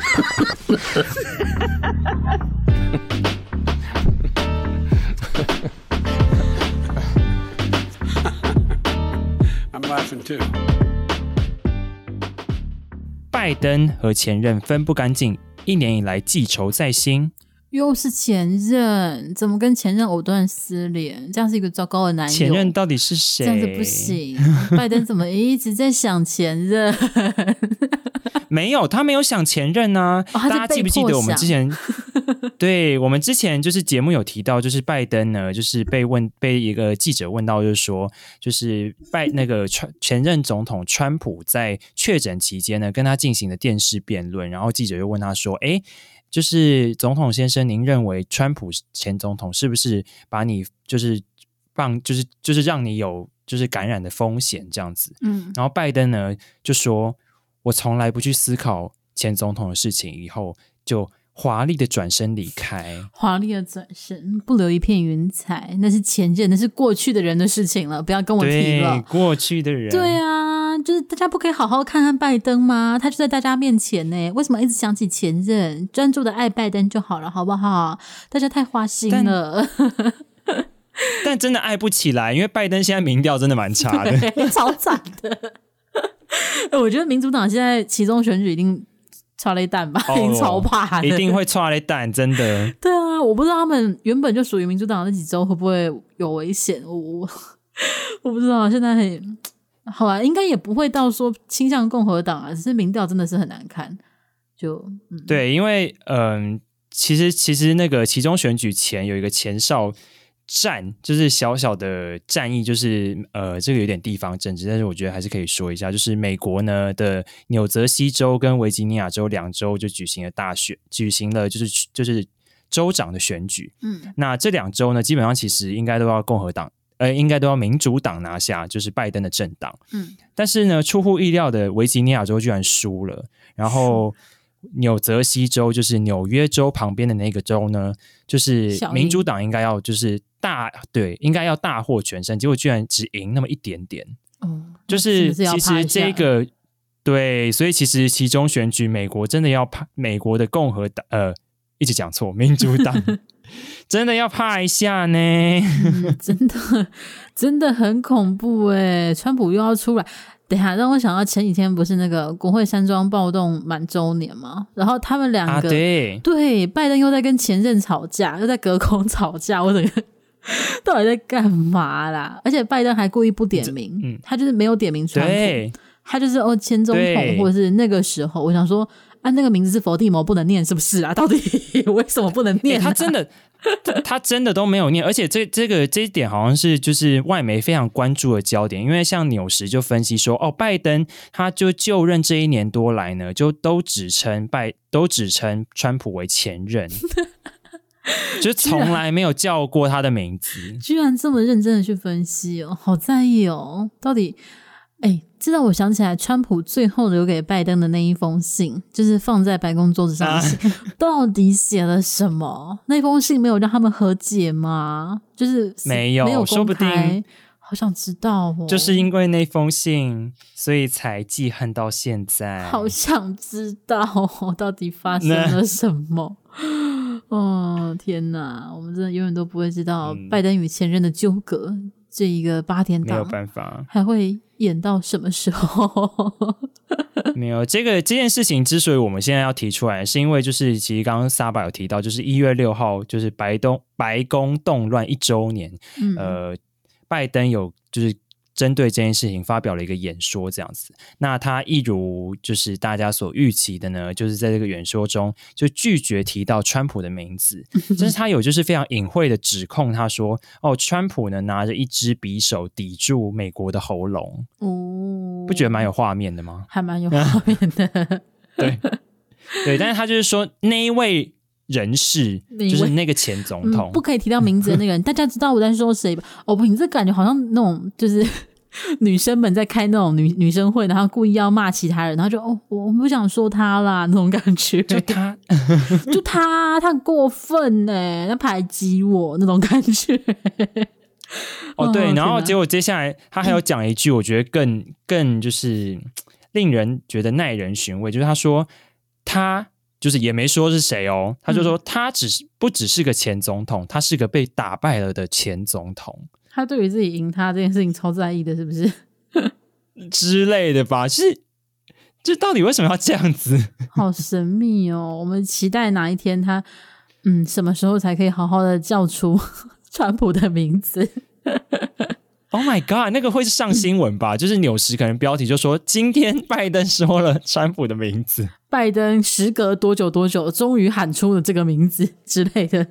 I'm laughing too. 拜登和前任分不干净，一年以来记仇在心。又是前任，怎么跟前任藕断丝连？这样是一个糟糕的男友。前任到底是谁？这样子不行。拜登怎么一直在想前任？没有，他没有想前任啊。哦、大家记不记得我们之前？对，我们之前就是节目有提到，就是拜登呢，就是被问 被一个记者问到，就是说，就是拜那个川前任总统川普在确诊期间呢，跟他进行的电视辩论，然后记者就问他说：“哎。”就是总统先生，您认为川普前总统是不是把你就是放就是就是让你有就是感染的风险这样子？嗯，然后拜登呢就说，我从来不去思考前总统的事情，以后就华丽的转身离开，华丽的转身，不留一片云彩，那是前任，那是过去的人的事情了，不要跟我提了，过去的人，对啊。就是大家不可以好好看看拜登吗？他就在大家面前呢，为什么一直想起前任？专注的爱拜登就好了，好不好？大家太花心了。但，真的爱不起来，因为拜登现在民调真的蛮差的，超惨的。我觉得民主党现在其中选举一定差了一蛋吧，一定超怕，一定会差了一蛋，真的。对啊，我不知道他们原本就属于民主党那几州会不会有危险，我 我不知道，现在很。好啊，应该也不会到说倾向共和党啊，只是民调真的是很难看。就、嗯、对，因为嗯、呃，其实其实那个其中选举前有一个前哨战，就是小小的战役，就是呃，这个有点地方政治，但是我觉得还是可以说一下，就是美国呢的纽泽西州跟维吉尼亚州两州就举行了大选，举行了就是就是州长的选举。嗯，那这两州呢，基本上其实应该都要共和党。呃，应该都要民主党拿下，就是拜登的政党。嗯，但是呢，出乎意料的，维吉尼亚州居然输了。然后，纽泽西州就是纽约州旁边的那个州呢，就是民主党应该要就是大对，应该要大获全胜，结果居然只赢那么一点点。嗯，就是其实这个对，所以其实其中选举，美国真的要怕美国的共和党，呃，一直讲错，民主党。真的要怕一下呢、嗯，真的真的很恐怖哎！川普又要出来，等下让我想到前几天不是那个国会山庄暴动满周年吗？然后他们两个、啊、对对，拜登又在跟前任吵架，又在隔空 吵架，我整个 到底在干嘛啦？而且拜登还故意不点名，嗯、他就是没有点名川普，他就是哦前总统或者是那个时候，我想说。啊，那个名字是佛地魔，不能念，是不是啊？到底为什么不能念、啊欸？他真的他，他真的都没有念，而且这这个这一点好像是就是外媒非常关注的焦点，因为像纽时就分析说，哦，拜登他就就任这一年多来呢，就都只称拜都只称川普为前任，就从来没有叫过他的名字，居然这么认真的去分析哦，好在意哦，到底。哎，这让我想起来，川普最后留给拜登的那一封信，就是放在白宫桌子上的信，啊、到底写了什么？那封信没有让他们和解吗？就是没有，没有，说不定，好想知道哦。就是因为那封信，所以才记恨到现在。好想知道到底发生了什么？哦，天哪，我们真的永远都不会知道拜登与前任的纠葛。嗯这一个八天档没有办法，还会演到什么时候？没有这个这件事情之所以我们现在要提出来，是因为就是其实刚刚 Saba 有提到，就是一月六号就是白宫白宫动乱一周年，嗯、呃，拜登有就是。针对这件事情发表了一个演说，这样子。那他一如就是大家所预期的呢，就是在这个演说中就拒绝提到川普的名字，但是他有就是非常隐晦的指控，他说：“哦，川普呢拿着一支匕首抵住美国的喉咙。”哦，不觉得蛮有画面的吗？还蛮有画面的。对 对，但是他就是说那一位人士就是那个前总统，嗯，不可以提到名字的那个人，大家知道我在说谁吧？哦不，你这感觉好像那种就是。女生们在开那种女女生会，然后故意要骂其他人，然后就哦，我不想说他啦，那种感觉。就他，就他，他很过分呢，他排挤我那种感觉。哦，对，然后结果接下来他还有讲一句，我觉得更、嗯、更就是令人觉得耐人寻味，就是他说他就是也没说是谁哦，他就说他只是不只是个前总统，他是个被打败了的前总统。他对于自己赢他这件事情超在意的，是不是 之类的吧？是，这到底为什么要这样子？好神秘哦！我们期待哪一天他，嗯，什么时候才可以好好的叫出 川普的名字？Oh my god，那个会是上新闻吧？就是纽时可能标题就说今天拜登说了川普的名字，拜登时隔多久多久终于喊出了这个名字之类的。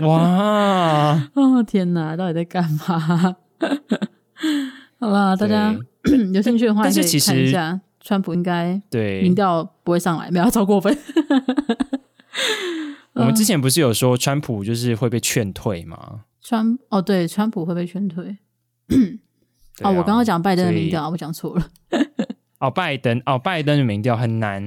哇！哦天哪，到底在干嘛？好啦，大家 有兴趣的话可以看一下，川普应该对民调不会上来，没有超过分。我们之前不是有说川普就是会被劝退吗？川哦，对，川普会被劝退。哦，我刚刚讲拜登的民调，我讲错了。哦，拜登，哦，拜登的民调很难，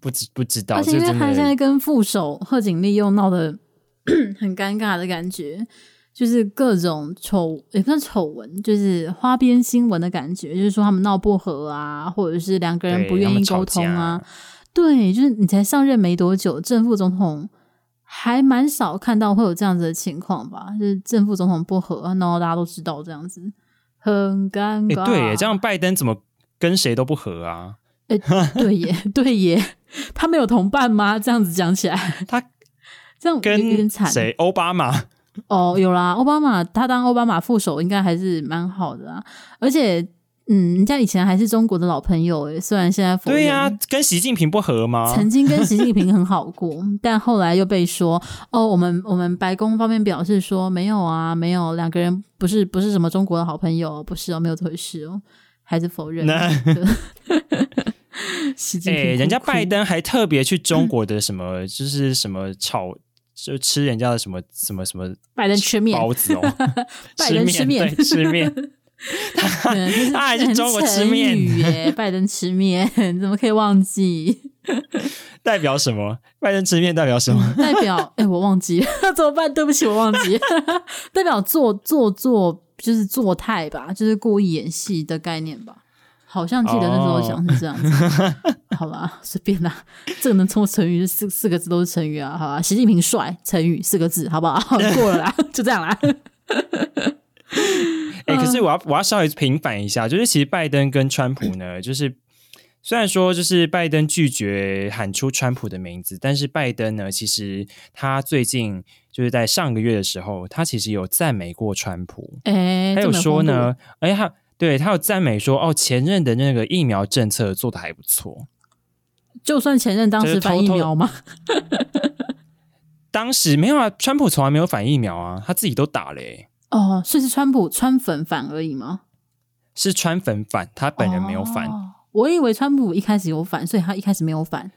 不知不知道。而且因为他现在跟副手贺锦丽又闹得 很尴尬的感觉，就是各种丑，也不算丑闻，就是花边新闻的感觉，就是说他们闹不和啊，或者是两个人不愿意沟通啊。对，就是你才上任没多久，正副总统。还蛮少看到会有这样子的情况吧，就是正副总统不和，然后大家都知道这样子，很尴尬。欸、对耶，这样拜登怎么跟谁都不和啊？哎、欸，对耶，对耶，他没有同伴吗？这样子讲起来，他这样跟有点惨。谁？奥巴马？哦，有啦，奥巴马，他当奥巴马副手应该还是蛮好的啊，而且。嗯，人家以前还是中国的老朋友诶，虽然现在对呀、啊，跟习近平不和吗？曾经跟习近平很好过，但后来又被说哦，我们我们白宫方面表示说没有啊，没有两个人不是不是什么中国的好朋友，不是哦，没有这回事哦，还是否认。那 习近平、欸，人家拜登还特别去中国的什么，嗯、就是什么炒，就吃人家的什么什么什么拜登吃面包子哦，拜登吃面吃面。他他还是中国吃面耶，拜登吃面，怎么可以忘记？代表什么？拜登吃面代表什么？代表哎、欸，我忘记了，怎么办？对不起，我忘记了。代表做做做，就是做态吧，就是故意演戏的概念吧。好像记得那时候讲是这样子。Oh. 好吧，随便啦。这个能称成语，四四个字都是成语啊。好吧，习近平帅，成语四个字，好不好？过了啦，就这样啦。哎、欸，可是我要我要稍微平反一下，就是其实拜登跟川普呢，就是虽然说就是拜登拒绝喊出川普的名字，但是拜登呢，其实他最近就是在上个月的时候，他其实有赞美过川普，哎、欸，他有说呢，哎，他对他有赞美说，哦，前任的那个疫苗政策做的还不错，就算前任当时反疫苗吗？偷 偷当时没有啊，川普从来没有反疫苗啊，他自己都打嘞、欸。哦，所以是川普川粉反而已吗？是川粉反，他本人没有反。哦，我以为川普一开始有反，所以他一开始没有反。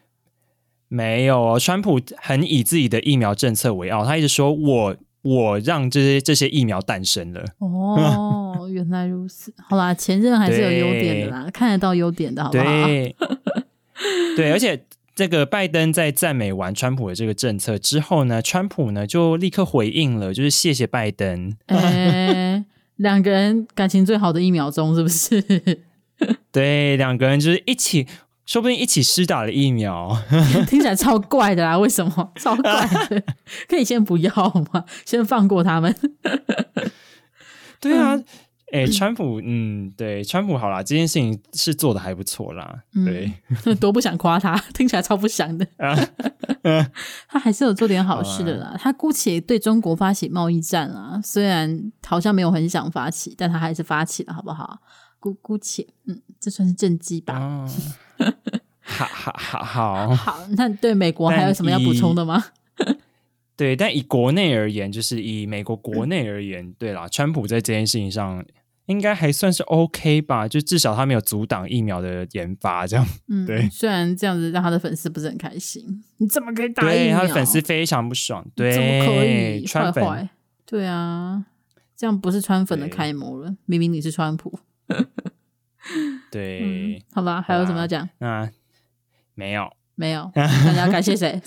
没有哦，川普很以自己的疫苗政策为傲，他一直说我我让这些这些疫苗诞生了。哦，原来如此。好啦，前任还是有优点的啦，看得到优点的，好不好？对，对，而且。这个拜登在赞美完川普的这个政策之后呢，川普呢就立刻回应了，就是谢谢拜登。哎、两个人感情最好的一秒钟，是不是？对，两个人就是一起，说不定一起施打了疫苗，听起来超怪的啦！为什么？超怪的，可以先不要吗？先放过他们。对啊。嗯哎、欸，川普，嗯，对，川普好啦，这件事情是做的还不错啦，对，嗯、多不想夸他，听起来超不想的，啊啊、他还是有做点好事的啦，啊、他姑且对中国发起贸易战啊，虽然好像没有很想发起，但他还是发起了，好不好？姑姑且，嗯，这算是政绩吧。哦、好好好好 好，那对美国还有什么要补充的吗？对，但以国内而言，就是以美国国内而言，嗯、对啦，川普在这件事情上。应该还算是 OK 吧，就至少他没有阻挡疫苗的研发，这样。嗯，对。虽然这样子让他的粉丝不是很开心，你怎么可以打疫苗？对，他的粉丝非常不爽。对，怎么可以？川粉坏坏。对啊，这样不是川粉的开模了。明明你是川普。对、嗯，好吧，还有什么要讲？那没有，没有，大家感谢谁？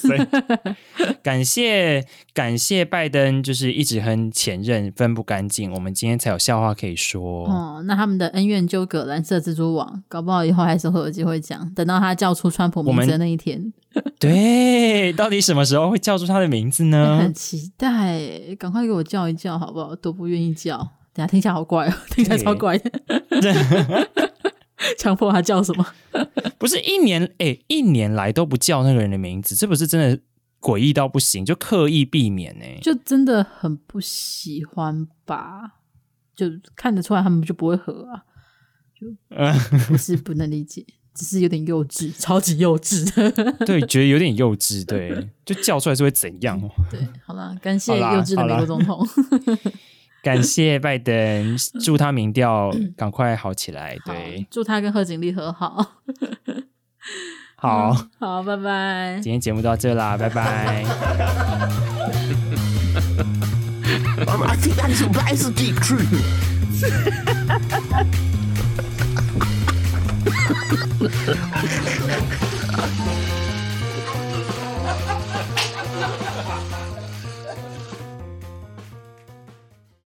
感谢感谢拜登，就是一直和前任分不干净，我们今天才有笑话可以说。哦，那他们的恩怨纠葛，蓝色蜘蛛网，搞不好以后还是会有机会讲。等到他叫出川普名字的那一天，对，到底什么时候会叫出他的名字呢？很期待，赶快给我叫一叫，好不好？都不愿意叫，等下听起来好怪哦，听起来超怪的。强迫他叫什么？不是一年哎、欸，一年来都不叫那个人的名字，这不是真的诡异到不行，就刻意避免呢、欸？就真的很不喜欢吧？就看得出来他们就不会合啊？就 不是不能理解，只是有点幼稚，超级幼稚的。对，觉得有点幼稚。对，就叫出来是会怎样？对，好了，感谢幼稚的美国总统。感谢拜登，祝他民调赶快好起来。对，祝他跟贺锦丽和好。好、嗯、好，拜拜。今天节目到这啦，拜拜。